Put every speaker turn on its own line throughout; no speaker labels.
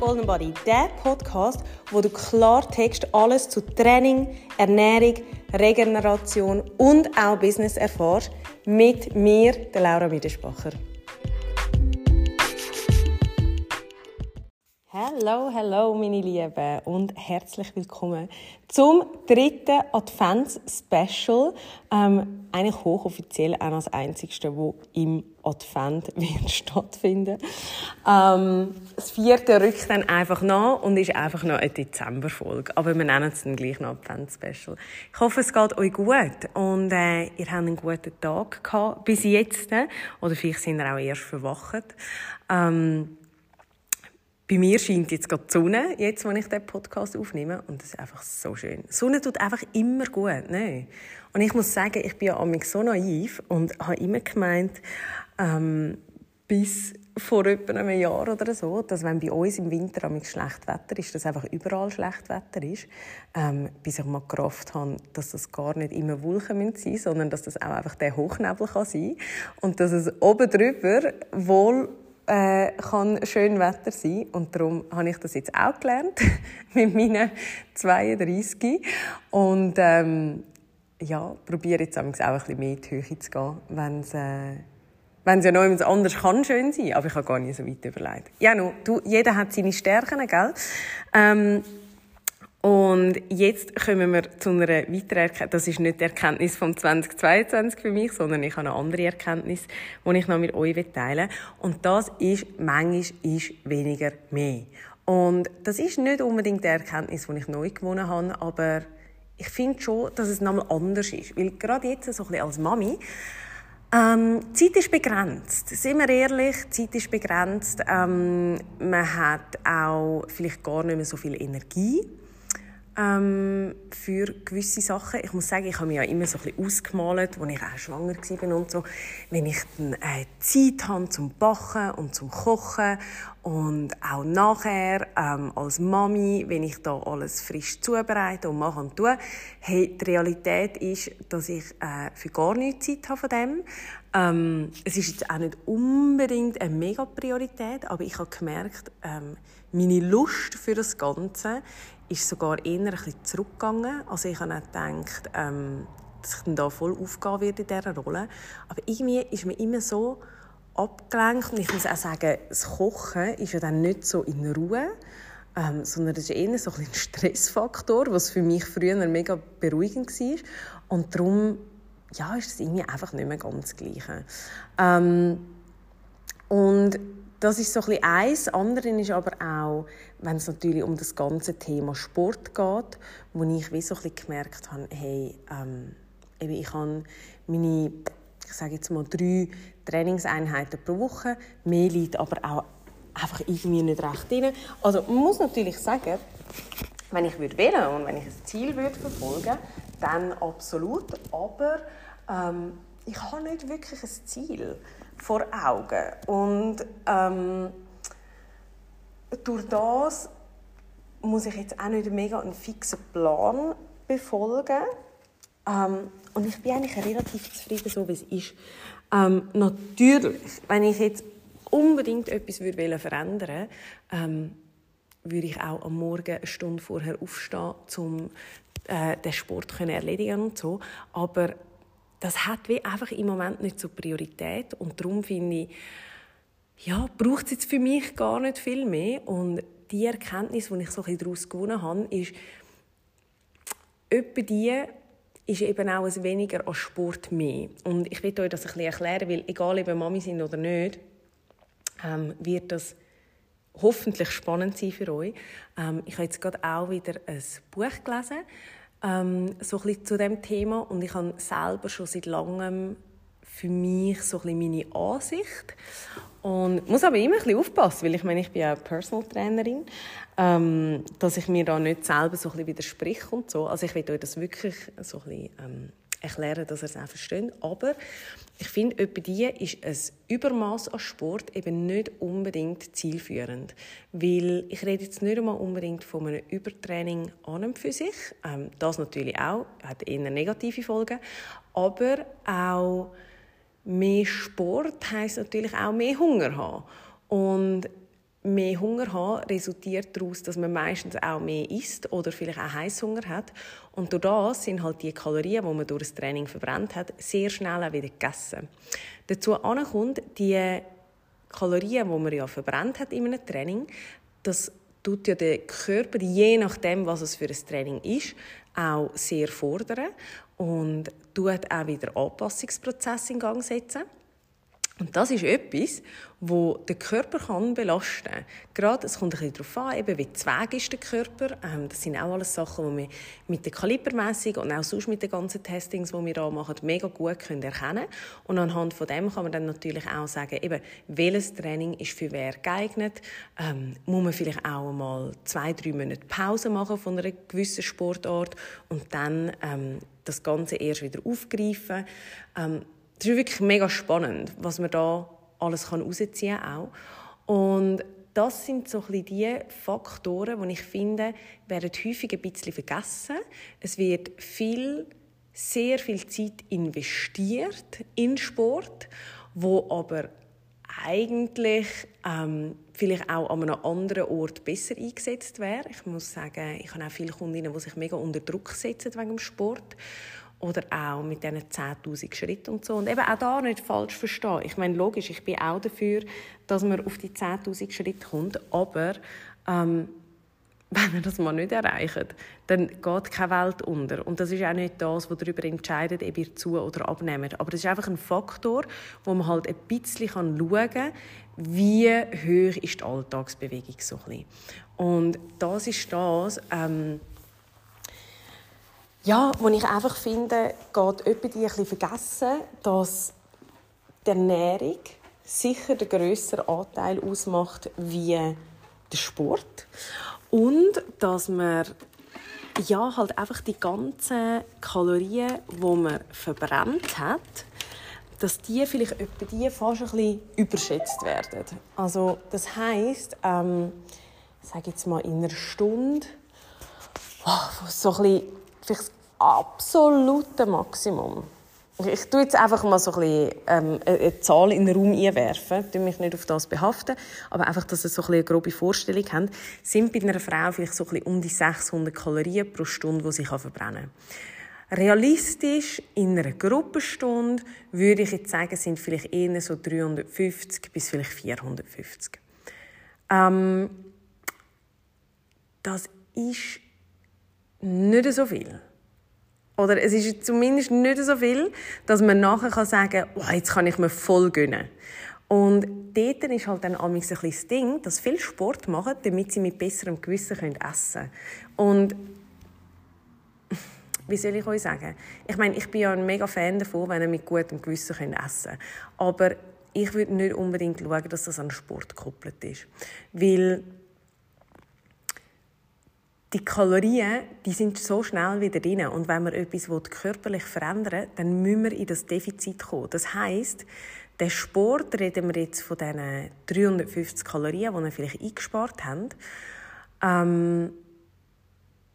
Golden Body, der Podcast, wo du Klartext alles zu Training, Ernährung, Regeneration und auch Business erfährst, mit mir, der Laura Miedespacher. Hallo, hallo, meine Lieben und herzlich willkommen zum dritten Advents-Special. Ähm, eigentlich hochoffiziell auch das einzigste, wo im Advent wird stattfinden. Ähm, das vierte rückt dann einfach nach und ist einfach noch eine Dezemberfolge. Aber wir nennen es dann gleich noch Advents-Special. Ich hoffe, es geht euch gut und äh, ihr habt einen guten Tag gehabt bis jetzt. Oder vielleicht sind ihr auch erst verwacht. Ähm, bei mir scheint jetzt gerade die Sonne, jetzt, wo ich den Podcast aufnehme. Und das ist einfach so schön. Die Sonne tut einfach immer gut. Ne? Und ich muss sagen, ich bin ja so naiv und habe immer gemeint, ähm, bis vor etwa einem Jahr oder so, dass wenn bei uns im Winter schlecht Wetter ist, dass einfach überall schlecht Wetter ist, ähm, bis ich mal gerafft habe, dass das gar nicht immer Wolken sein müssen, sondern dass das auch einfach der Hochnebel kann sein und dass es oben drüber wohl äh, kann schön Wetter sein und darum habe ich das jetzt auch gelernt mit meinen 32 und ähm, ja, probiere jetzt auch ein bisschen mehr in die Höhe zu gehen, wenn es äh, wenn es ja noch jemand anders kann schön sein, aber ich habe gar nicht so weit überlegt. Ja, no, du, jeder hat seine Stärken, gell? Ähm, und jetzt kommen wir zu einer weiteren Erkenntnis. Das ist nicht die Erkenntnis vom 2022 für mich, sondern ich habe eine andere Erkenntnis, die ich noch mit euch teilen will. Und das ist, manchmal ist weniger mehr. Und das ist nicht unbedingt die Erkenntnis, die ich neu gewonnen habe, aber ich finde schon, dass es nochmal anders ist. Weil gerade jetzt, so ein bisschen als Mami, ähm, Zeit ist begrenzt. Sind wir ehrlich, Zeit ist begrenzt. Ähm, man hat auch vielleicht gar nicht mehr so viel Energie ähm, für gewisse Sachen. Ich muss sagen, ich habe mich ja immer so ein bisschen ausgemalt, als ich auch schwanger war und so. Wenn ich dann äh, Zeit habe zum Backen und zum Kochen und auch nachher ähm, als Mami, wenn ich da alles frisch zubereite und mache und tue, hey, die Realität ist, dass ich äh, für gar nichts Zeit habe von dem. Ähm, es ist jetzt auch nicht unbedingt eine Mega-Priorität, aber ich habe gemerkt, ähm, meine Lust für das Ganze ist sogar eher ein bisschen zurückgegangen. Also ich habe gedacht, ähm, dass ich dann da voll aufgehen werde in dieser Rolle. Aber irgendwie ist mir immer so abgelenkt. Und ich muss auch sagen, das Kochen ist ja dann nicht so in Ruhe, ähm, sondern das ist eher so ein, ein Stressfaktor, was für mich früher mega beruhigend war. Und darum ja, ist es irgendwie einfach nicht mehr ganz das Gleiche. Ähm, und das ist so ein bisschen eins. Andere ist aber auch, wenn es natürlich um das ganze Thema Sport geht, wo ich wie so ein gemerkt habe, hey, ähm, ich habe meine, ich sage jetzt mal drei Trainingseinheiten pro Woche. Mehr liegt aber auch einfach irgendwie nicht recht drin. Also man muss natürlich sagen, wenn ich würde wählen und wenn ich ein Ziel würde verfolgen, dann absolut. Aber ähm, ich habe nicht wirklich ein Ziel vor Augen. Und ähm, durch das muss ich jetzt auch nicht mega einen fixen Plan befolgen. Ähm, und ich bin eigentlich relativ zufrieden, so wie es ist. Ähm, natürlich, wenn ich jetzt unbedingt etwas würde verändern ähm, würde ich auch am Morgen eine Stunde vorher aufstehen, um äh, den Sport zu erledigen und so. Aber das hat wie einfach im Moment nicht so Priorität und darum finde ich, ja, braucht es jetzt für mich gar nicht viel mehr und die Erkenntnis, die ich so ein daraus gewonnen habe, ist, etwa die ist eben auch ein weniger als Sport mehr. Und ich will euch das ein bisschen erklären, weil egal ob ihr Mami sind oder nicht, ähm, wird das hoffentlich spannend sein für euch. Ähm, ich habe jetzt gerade auch wieder ein Buch gelesen, ähm, so ein bisschen zu dem Thema und ich habe selber schon seit langem für mich so ein bisschen meine Ansicht und muss aber immer ein bisschen aufpassen, weil ich meine, ich bin ja Personal Trainerin, ähm, dass ich mir da nicht selber so ein bisschen widerspreche und so. Also ich will euch das wirklich so ein bisschen ähm, erklären, dass ihr es auch versteht. Aber ich finde, etwa die ist ein Übermaß an Sport eben nicht unbedingt zielführend. Weil ich rede jetzt nicht einmal unbedingt von einem Übertraining an und für sich. Ähm, das natürlich auch, hat eher negative Folgen. Aber auch mehr Sport heisst natürlich auch mehr Hunger haben. Und mehr Hunger haben, resultiert daraus, dass man meistens auch mehr isst oder vielleicht auch Heißhunger hat. Und durch das sind halt die Kalorien, die man durch das Training verbrannt hat, sehr schnell auch wieder gegessen. Dazu kommt, die Kalorien, die man ja verbrannt hat in einem Training, das tut ja der Körper, je nachdem, was es für ein Training ist, auch sehr fordern und tut auch wieder Anpassungsprozesse in Gang setzen. Und das ist etwas, wo der Körper belasten kann. Gerade, es kommt ein bisschen darauf an, eben, wie zweig ist der Körper. Ähm, das sind auch alles Sachen, die wir mit der Kalibermessung und auch sonst mit den ganzen Testings, die wir da machen, mega gut können erkennen Und anhand von dem kann man dann natürlich auch sagen, eben, welches Training ist für wer geeignet. Ähm, muss man vielleicht auch mal zwei, drei Monate Pause machen von einer gewissen Sportart und dann ähm, das Ganze erst wieder aufgreifen. Ähm, das ist wirklich mega spannend, was man da alles herausziehen kann Und das sind so ein die Faktoren, die ich finde, werden häufig ein bisschen vergessen. Es wird viel, sehr viel Zeit investiert in Sport, wo aber eigentlich ähm, vielleicht auch an einem anderen Ort besser eingesetzt wäre. Ich muss sagen, ich habe auch viele Kundinnen, die sich mega unter Druck setzen wegen dem Sport oder auch mit diesen 10'000 Schritten und so. Und eben auch da nicht falsch verstehen. Ich meine, logisch, ich bin auch dafür, dass man auf die 10'000 Schritte kommt, aber ähm, wenn wir das mal nicht erreichen, dann geht keine Welt unter. Und das ist auch nicht das, was darüber entscheidet, ob ihr zu- oder abnehmt. Aber das ist einfach ein Faktor, wo man halt ein bisschen schauen kann, wie hoch ist die Alltagsbewegung so ein bisschen. Und das ist das, ähm, ja, wo ich einfach finde, geht jemand ein bisschen vergessen, dass die Ernährung sicher den grösseren Anteil ausmacht wie der Sport. Und dass man ja, halt einfach die ganzen Kalorien, die man verbrannt hat, dass die vielleicht etwa die fast ein bisschen überschätzt werden. Also das heisst, ähm, sage jetzt mal in einer Stunde, oh, so ein bisschen vielleicht das absolute Maximum. Ich tue jetzt einfach mal so ein bisschen, ähm, eine Zahl in den Raum einwerfen, ich mich nicht auf das behaften, aber einfach, dass ihr so ein eine grobe Vorstellung habt, sind bei einer Frau vielleicht so ein bisschen um die 600 Kalorien pro Stunde, die sie verbrennen kann. Realistisch in einer Gruppenstunde würde ich jetzt sagen, sind vielleicht eher so 350 bis vielleicht 450. Ähm, das ist nicht so viel. Oder es ist zumindest nicht so viel, dass man nachher kann sagen kann, oh, jetzt kann ich mir voll gönnen. Und dort ist halt dann ein das Ding, dass viele Sport machen, damit sie mit besserem Gewissen essen können. Und wie soll ich euch sagen? Ich meine, ich bin ja ein mega Fan davon, wenn ihr mit gutem Gewissen essen könnt. Aber ich würde nicht unbedingt schauen, dass das an Sport gekoppelt ist. Weil die Kalorien, die sind so schnell wieder drin. Und wenn wir etwas körperlich verändern will, dann müssen wir in das Defizit kommen. Das heisst, der Sport, reden wir jetzt von diesen 350 Kalorien, die wir vielleicht eingespart haben. Ähm,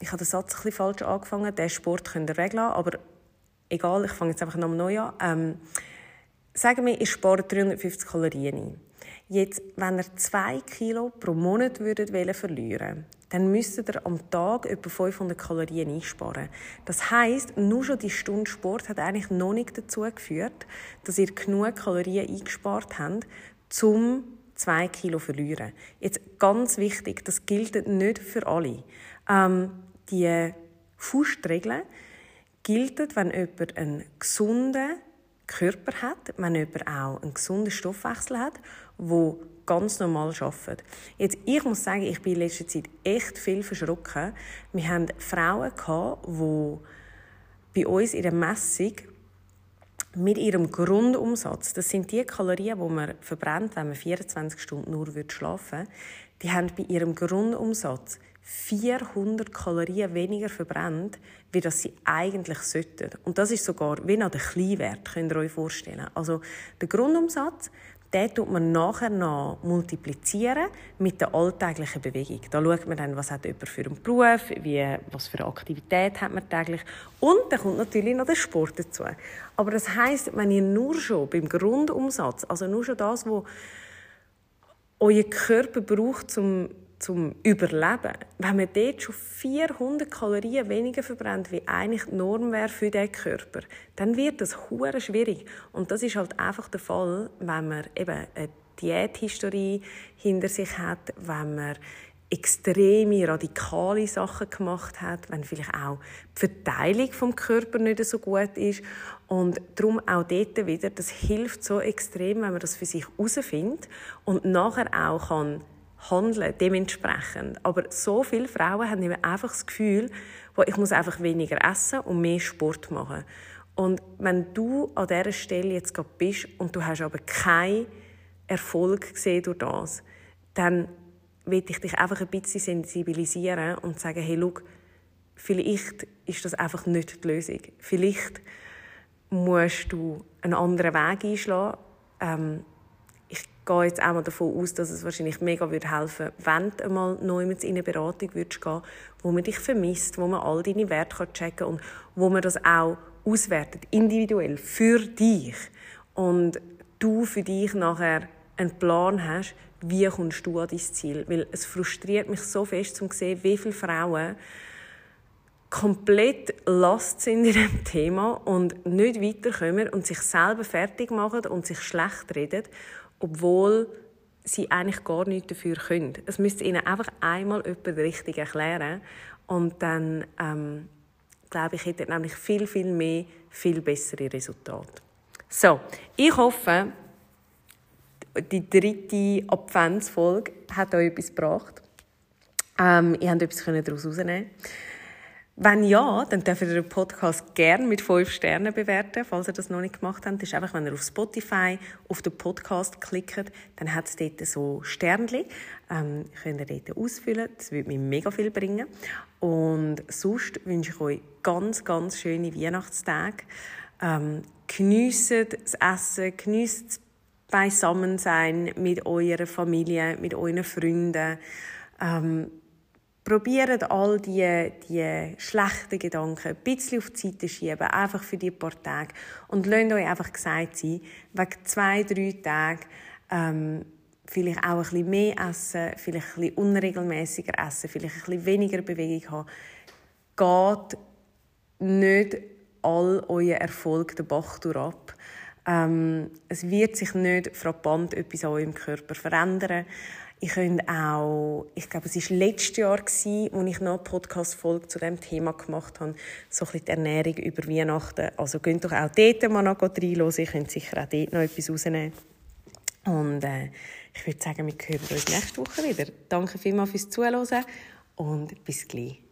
ich habe den Satz bisschen falsch angefangen. Den Sport könnt ihr weglassen, aber egal, ich fange jetzt einfach nochmal neu an. Ähm, sagen wir, ich spare 350 Kalorien ein. Jetzt, wenn ihr 2 Kilo pro Monat würdet verlieren dann müsstet ihr am Tag etwa 500 Kalorien einsparen. Das heißt, nur schon die Stunde Sport hat eigentlich noch nicht dazu geführt, dass ihr genug Kalorien eingespart habt, um 2 Kilo zu verlieren. Jetzt ganz wichtig, das gilt nicht für alle. Ähm, die Faustregel gilt, wenn jemand einen gesunden Körper hat, wenn jemand auch einen gesunden Stoffwechsel hat, wo ganz normal arbeiten. Jetzt, ich muss sagen, ich bin in letzter Zeit echt viel verschrocken. Wir hatten Frauen, die bei uns in der Messung mit ihrem Grundumsatz, das sind die Kalorien, die man verbrennt, wenn man 24 Stunden nur schlafen würde, die haben bei ihrem Grundumsatz 400 Kalorien weniger verbrennt, wie das sie eigentlich sollten. Und das ist sogar wie nach der Kleinwert, könnt ihr euch vorstellen. Also der Grundumsatz, den tut man nachher noch multiplizieren mit der alltäglichen Bewegung. Da schaut man dann, was hat jemand für einen Beruf, wie, was für eine Aktivität hat man täglich. Und dann kommt natürlich noch der Sport dazu. Aber das heißt, wenn ihr nur schon beim Grundumsatz, also nur schon das, was euer Körper braucht zum zum Überleben. Wenn man dort schon 400 Kalorien weniger verbrennt, wie eigentlich die Norm wäre für den Körper, dann wird das hure schwierig. Und das ist halt einfach der Fall, wenn man eben eine Diäthistorie hinter sich hat, wenn man extreme, radikale Sachen gemacht hat, wenn vielleicht auch die Verteilung vom Körper nicht so gut ist. Und darum auch dort wieder, das hilft so extrem, wenn man das für sich herausfindet und nachher auch kann handeln dementsprechend. Aber so viele Frauen haben eben einfach das Gefühl, ich muss einfach weniger essen und mehr Sport machen. Und wenn du an dieser Stelle jetzt gerade bist und du hast aber keinen Erfolg gesehen durch das, dann will ich dich einfach ein bisschen sensibilisieren und sagen, hey, schau, vielleicht ist das einfach nicht die Lösung. Vielleicht musst du einen anderen Weg einschlagen. Ähm, gehe jetzt auch mal davon aus, dass es wahrscheinlich mega würde helfen würde, wenn du einmal neu in eine Beratung würdest gehen wo man dich vermisst, wo man all deine Werte checken kann und wo man das auch auswertet, individuell, für dich. Und du für dich nachher einen Plan hast, wie kommst du an dein Ziel. Weil es frustriert mich so fest, zu sehen, wie viele Frauen komplett last sind in diesem Thema und nicht weiterkommen und sich selber fertig machen und sich schlecht reden obwohl sie eigentlich gar nichts dafür können. Es müsste ihnen einfach einmal jemand richtig erklären und dann ähm, glaube ich, hätte nämlich viel, viel mehr, viel bessere Resultate. So, ich hoffe, die dritte Adventsfolge hat euch etwas gebracht. Ähm, ihr habt etwas daraus herausnehmen wenn ja, dann dürft ihr den Podcast gerne mit 5 Sternen bewerten, falls ihr das noch nicht gemacht habt. Das ist einfach, wenn ihr auf Spotify auf den Podcast klickt, dann hat es dort so Sternchen. Ähm, könnt ihr dort ausfüllen. Das würde mir mega viel bringen. Und sonst wünsche ich euch ganz, ganz schöne Weihnachtstage. Ähm, geniessen das Essen, geniessen das Beisammensein mit eurer Familie, mit euren Freunden. Ähm, Probiert all die, die schlechten Gedanken ein bisschen auf die Seite schieben, einfach für die paar Tage. Und lasst euch einfach gesagt sein, wegen zwei, drei Tagen ähm, vielleicht auch ein bisschen mehr essen, vielleicht ein bisschen unregelmäßiger essen, vielleicht ein bisschen weniger Bewegung haben, geht nicht all euer Erfolg den Bach ab. Ähm, es wird sich nicht frappant etwas an eurem Körper verändern. Ich könnte auch, ich glaube, es war letztes Jahr, als ich noch eine Podcast-Folge zu diesem Thema gemacht habe, so ein bisschen die Ernährung über Weihnachten. Also könnt doch auch dort mal noch reinhören. Ihr könnt sicher auch dort noch etwas rausnehmen. Und äh, ich würde sagen, wir hören uns nächste Woche wieder. Danke vielmals fürs Zuhören und bis gleich.